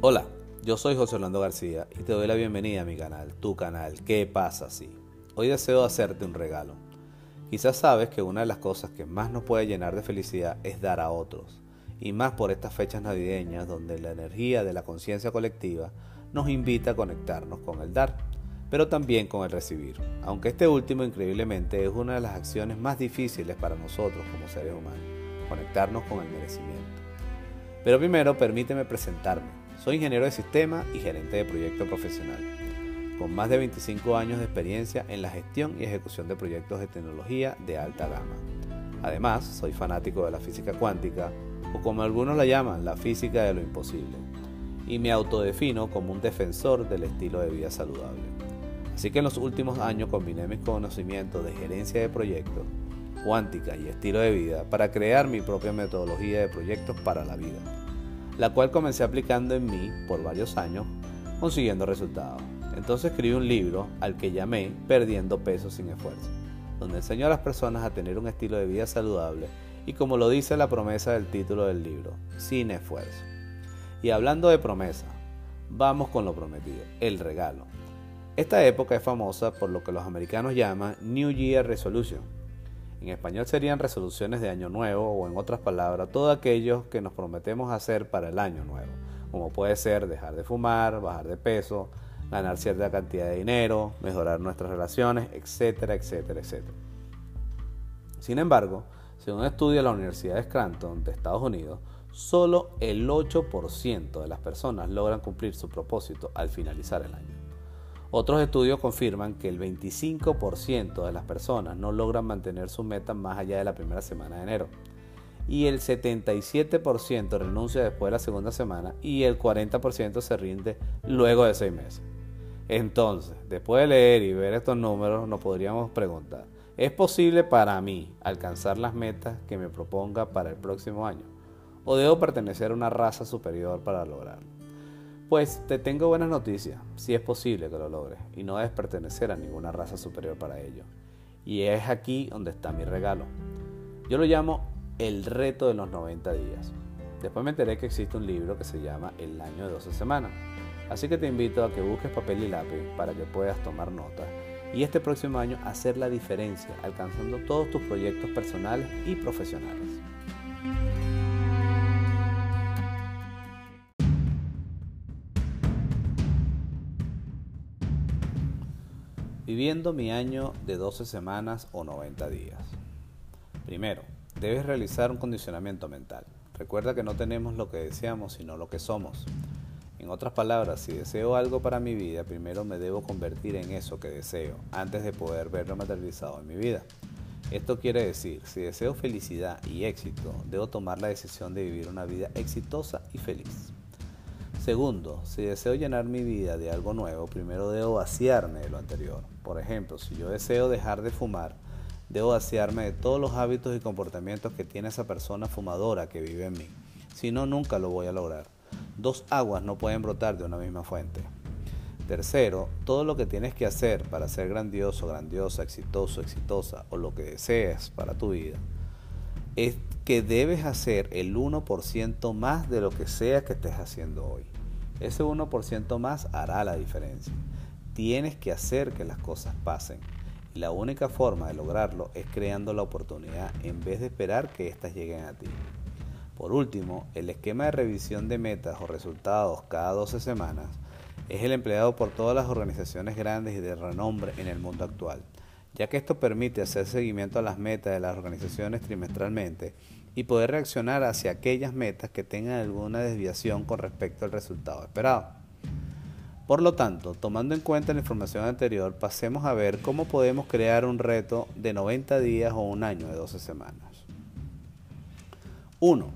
Hola, yo soy José Orlando García y te doy la bienvenida a mi canal, tu canal, ¿Qué pasa si? Hoy deseo hacerte un regalo. Quizás sabes que una de las cosas que más nos puede llenar de felicidad es dar a otros, y más por estas fechas navideñas donde la energía de la conciencia colectiva nos invita a conectarnos con el dar, pero también con el recibir, aunque este último increíblemente es una de las acciones más difíciles para nosotros como seres humanos, conectarnos con el merecimiento. Pero primero permíteme presentarme. Soy ingeniero de sistema y gerente de proyecto profesional, con más de 25 años de experiencia en la gestión y ejecución de proyectos de tecnología de alta gama. Además, soy fanático de la física cuántica, o como algunos la llaman, la física de lo imposible, y me autodefino como un defensor del estilo de vida saludable. Así que en los últimos años combiné mis conocimientos de gerencia de proyectos, cuántica y estilo de vida para crear mi propia metodología de proyectos para la vida la cual comencé aplicando en mí por varios años, consiguiendo resultados. Entonces escribí un libro al que llamé Perdiendo peso sin esfuerzo, donde enseño a las personas a tener un estilo de vida saludable y como lo dice la promesa del título del libro, sin esfuerzo. Y hablando de promesa, vamos con lo prometido, el regalo. Esta época es famosa por lo que los americanos llaman New Year Resolution, en español serían resoluciones de año nuevo o en otras palabras, todo aquello que nos prometemos hacer para el año nuevo, como puede ser dejar de fumar, bajar de peso, ganar cierta cantidad de dinero, mejorar nuestras relaciones, etcétera, etcétera, etcétera. Sin embargo, según un estudio de la Universidad de Scranton de Estados Unidos, solo el 8% de las personas logran cumplir su propósito al finalizar el año. Otros estudios confirman que el 25% de las personas no logran mantener su meta más allá de la primera semana de enero. Y el 77% renuncia después de la segunda semana y el 40% se rinde luego de seis meses. Entonces, después de leer y ver estos números, nos podríamos preguntar, ¿es posible para mí alcanzar las metas que me proponga para el próximo año? ¿O debo pertenecer a una raza superior para lograrlo? Pues te tengo buenas noticias, si es posible que lo logres, y no debes pertenecer a ninguna raza superior para ello. Y es aquí donde está mi regalo. Yo lo llamo el reto de los 90 días. Después me enteré que existe un libro que se llama El año de 12 semanas. Así que te invito a que busques papel y lápiz para que puedas tomar nota y este próximo año hacer la diferencia, alcanzando todos tus proyectos personales y profesionales. Viviendo mi año de 12 semanas o 90 días. Primero, debes realizar un condicionamiento mental. Recuerda que no tenemos lo que deseamos, sino lo que somos. En otras palabras, si deseo algo para mi vida, primero me debo convertir en eso que deseo, antes de poder verlo materializado en mi vida. Esto quiere decir, si deseo felicidad y éxito, debo tomar la decisión de vivir una vida exitosa y feliz. Segundo, si deseo llenar mi vida de algo nuevo, primero debo vaciarme de lo anterior. Por ejemplo, si yo deseo dejar de fumar, debo vaciarme de todos los hábitos y comportamientos que tiene esa persona fumadora que vive en mí. Si no, nunca lo voy a lograr. Dos aguas no pueden brotar de una misma fuente. Tercero, todo lo que tienes que hacer para ser grandioso, grandiosa, exitoso, exitosa o lo que desees para tu vida es que debes hacer el 1% más de lo que sea que estés haciendo hoy. Ese 1% más hará la diferencia. Tienes que hacer que las cosas pasen. Y la única forma de lograrlo es creando la oportunidad en vez de esperar que éstas lleguen a ti. Por último, el esquema de revisión de metas o resultados cada 12 semanas es el empleado por todas las organizaciones grandes y de renombre en el mundo actual, ya que esto permite hacer seguimiento a las metas de las organizaciones trimestralmente y poder reaccionar hacia aquellas metas que tengan alguna desviación con respecto al resultado esperado. Por lo tanto, tomando en cuenta la información anterior, pasemos a ver cómo podemos crear un reto de 90 días o un año de 12 semanas. 1.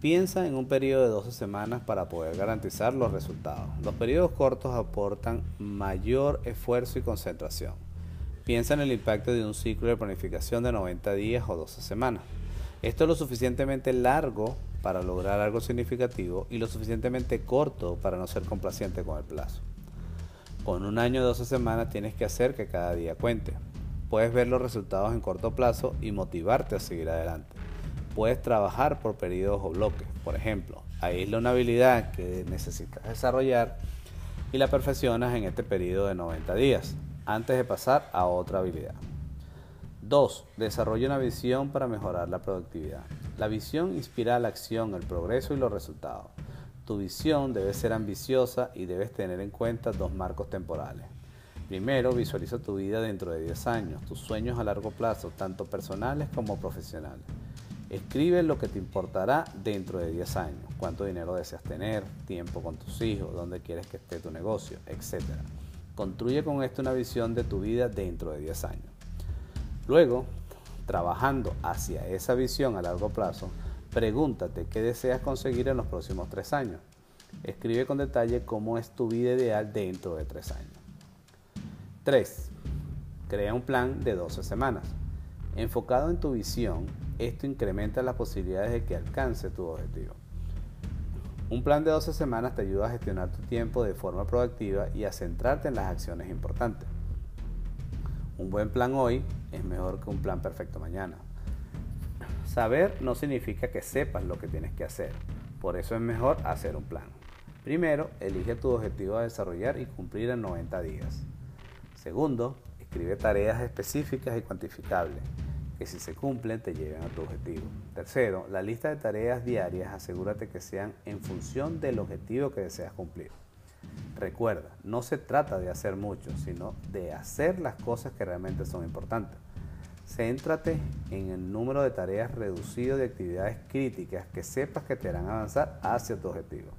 Piensa en un periodo de 12 semanas para poder garantizar los resultados. Los periodos cortos aportan mayor esfuerzo y concentración. Piensa en el impacto de un ciclo de planificación de 90 días o 12 semanas. Esto es lo suficientemente largo para lograr algo significativo y lo suficientemente corto para no ser complaciente con el plazo. Con un año de 12 semanas tienes que hacer que cada día cuente. Puedes ver los resultados en corto plazo y motivarte a seguir adelante. puedes trabajar por periodos o bloques. Por ejemplo, aísla una habilidad que necesitas desarrollar y la perfeccionas en este periodo de 90 días, antes de pasar a otra habilidad. 2. Desarrolla una visión para mejorar la productividad. La visión inspira la acción, el progreso y los resultados. Tu visión debe ser ambiciosa y debes tener en cuenta dos marcos temporales. Primero, visualiza tu vida dentro de 10 años, tus sueños a largo plazo, tanto personales como profesionales. Escribe lo que te importará dentro de 10 años, cuánto dinero deseas tener, tiempo con tus hijos, dónde quieres que esté tu negocio, etc. Construye con esto una visión de tu vida dentro de 10 años. Luego, trabajando hacia esa visión a largo plazo, pregúntate qué deseas conseguir en los próximos 3 años. Escribe con detalle cómo es tu vida ideal dentro de 3 años. 3. Crea un plan de 12 semanas. Enfocado en tu visión, esto incrementa las posibilidades de que alcance tu objetivo. Un plan de 12 semanas te ayuda a gestionar tu tiempo de forma proactiva y a centrarte en las acciones importantes. Un buen plan hoy es mejor que un plan perfecto mañana. Saber no significa que sepas lo que tienes que hacer, por eso es mejor hacer un plan. Primero, elige tu objetivo a desarrollar y cumplir en 90 días. Segundo, escribe tareas específicas y cuantificables que si se cumplen te lleven a tu objetivo. Tercero, la lista de tareas diarias asegúrate que sean en función del objetivo que deseas cumplir. Recuerda, no se trata de hacer mucho, sino de hacer las cosas que realmente son importantes. Céntrate en el número de tareas reducido de actividades críticas que sepas que te harán avanzar hacia tu objetivo.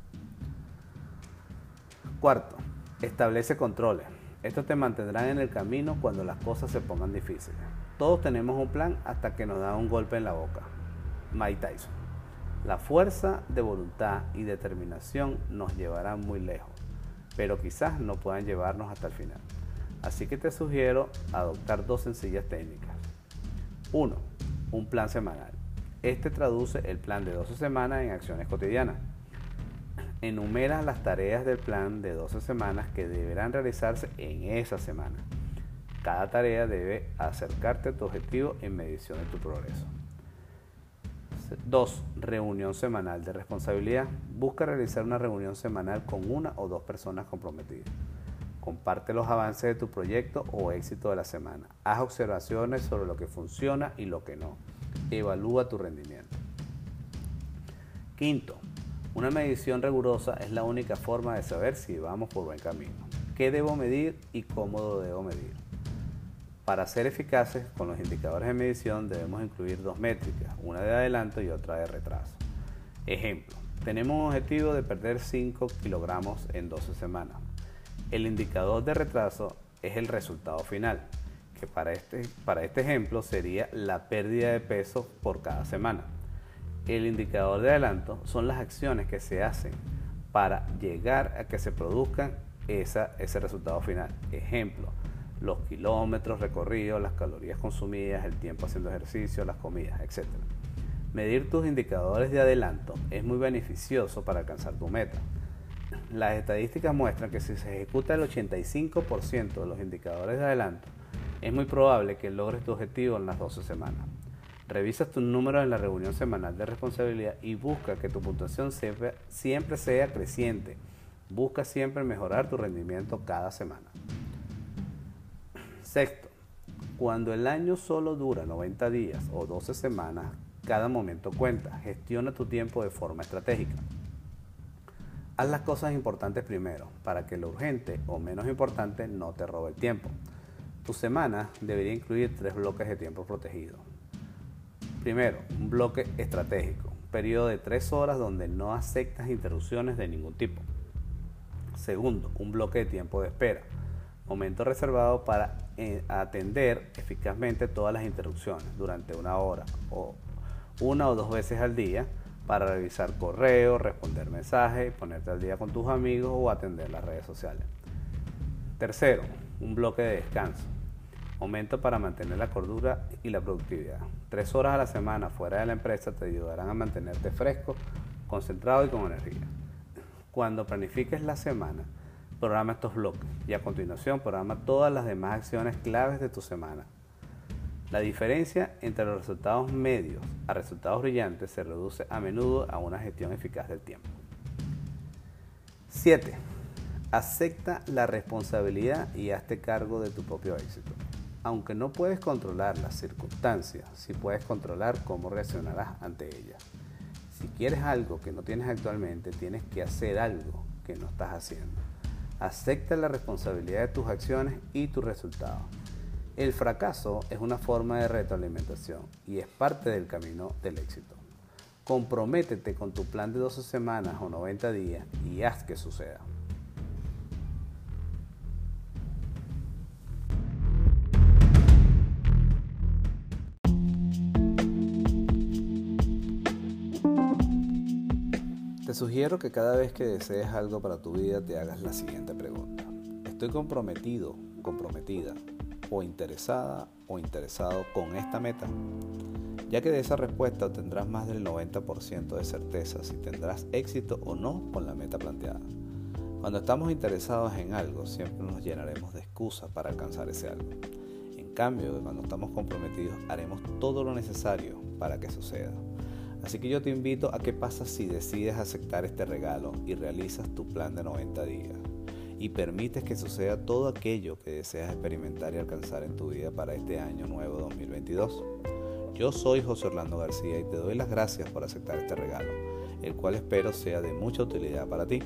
Cuarto, establece controles. Estos te mantendrán en el camino cuando las cosas se pongan difíciles. Todos tenemos un plan hasta que nos da un golpe en la boca. Mike Tyson. La fuerza de voluntad y determinación nos llevarán muy lejos, pero quizás no puedan llevarnos hasta el final. Así que te sugiero adoptar dos sencillas técnicas. 1. Un plan semanal. Este traduce el plan de 12 semanas en acciones cotidianas. Enumera las tareas del plan de 12 semanas que deberán realizarse en esa semana. Cada tarea debe acercarte a tu objetivo en medición de tu progreso. 2. Reunión semanal de responsabilidad. Busca realizar una reunión semanal con una o dos personas comprometidas. Comparte los avances de tu proyecto o éxito de la semana. Haz observaciones sobre lo que funciona y lo que no. Evalúa tu rendimiento. Quinto, una medición rigurosa es la única forma de saber si vamos por buen camino. ¿Qué debo medir y cómo lo debo medir? Para ser eficaces con los indicadores de medición debemos incluir dos métricas, una de adelanto y otra de retraso. Ejemplo, tenemos un objetivo de perder 5 kilogramos en 12 semanas. El indicador de retraso es el resultado final, que para este, para este ejemplo sería la pérdida de peso por cada semana. El indicador de adelanto son las acciones que se hacen para llegar a que se produzcan ese resultado final. Ejemplo, los kilómetros recorridos, las calorías consumidas, el tiempo haciendo ejercicio, las comidas, etc. Medir tus indicadores de adelanto es muy beneficioso para alcanzar tu meta. Las estadísticas muestran que si se ejecuta el 85% de los indicadores de adelanto, es muy probable que logres tu objetivo en las 12 semanas. Revisa tus números en la reunión semanal de responsabilidad y busca que tu puntuación siempre sea creciente. Busca siempre mejorar tu rendimiento cada semana. Sexto, cuando el año solo dura 90 días o 12 semanas, cada momento cuenta. Gestiona tu tiempo de forma estratégica. Haz las cosas importantes primero, para que lo urgente o menos importante no te robe el tiempo. Tu semana debería incluir tres bloques de tiempo protegido. Primero, un bloque estratégico, un periodo de tres horas donde no aceptas interrupciones de ningún tipo. Segundo, un bloque de tiempo de espera, momento reservado para atender eficazmente todas las interrupciones durante una hora o una o dos veces al día para revisar correos, responder mensajes, ponerte al día con tus amigos o atender las redes sociales. Tercero, un bloque de descanso. Momento para mantener la cordura y la productividad. Tres horas a la semana fuera de la empresa te ayudarán a mantenerte fresco, concentrado y con energía. Cuando planifiques la semana, programa estos bloques y a continuación programa todas las demás acciones claves de tu semana. La diferencia entre los resultados medios a resultados brillantes se reduce a menudo a una gestión eficaz del tiempo. 7. Acepta la responsabilidad y hazte cargo de tu propio éxito. Aunque no puedes controlar las circunstancias, sí puedes controlar cómo reaccionarás ante ellas. Si quieres algo que no tienes actualmente, tienes que hacer algo que no estás haciendo. Acepta la responsabilidad de tus acciones y tus resultados. El fracaso es una forma de retroalimentación y es parte del camino del éxito. Comprométete con tu plan de 12 semanas o 90 días y haz que suceda. Sugiero que cada vez que desees algo para tu vida te hagas la siguiente pregunta. ¿Estoy comprometido, comprometida o interesada o interesado con esta meta? Ya que de esa respuesta obtendrás más del 90% de certeza si tendrás éxito o no con la meta planteada. Cuando estamos interesados en algo, siempre nos llenaremos de excusas para alcanzar ese algo. En cambio, cuando estamos comprometidos, haremos todo lo necesario para que suceda. Así que yo te invito a qué pasa si decides aceptar este regalo y realizas tu plan de 90 días y permites que suceda todo aquello que deseas experimentar y alcanzar en tu vida para este año nuevo 2022. Yo soy José Orlando García y te doy las gracias por aceptar este regalo, el cual espero sea de mucha utilidad para ti.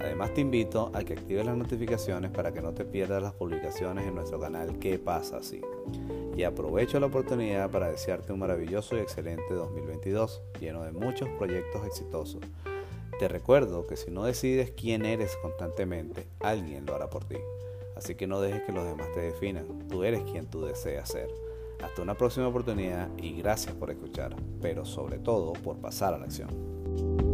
Además te invito a que actives las notificaciones para que no te pierdas las publicaciones en nuestro canal ¿Qué pasa así? Y aprovecho la oportunidad para desearte un maravilloso y excelente 2022, lleno de muchos proyectos exitosos te recuerdo que si no decides quién eres constantemente, alguien lo hará por ti. Así que no dejes que los demás te definan. Tú eres quien tú deseas ser. Hasta una próxima oportunidad y gracias por escuchar, pero sobre todo por pasar a la acción.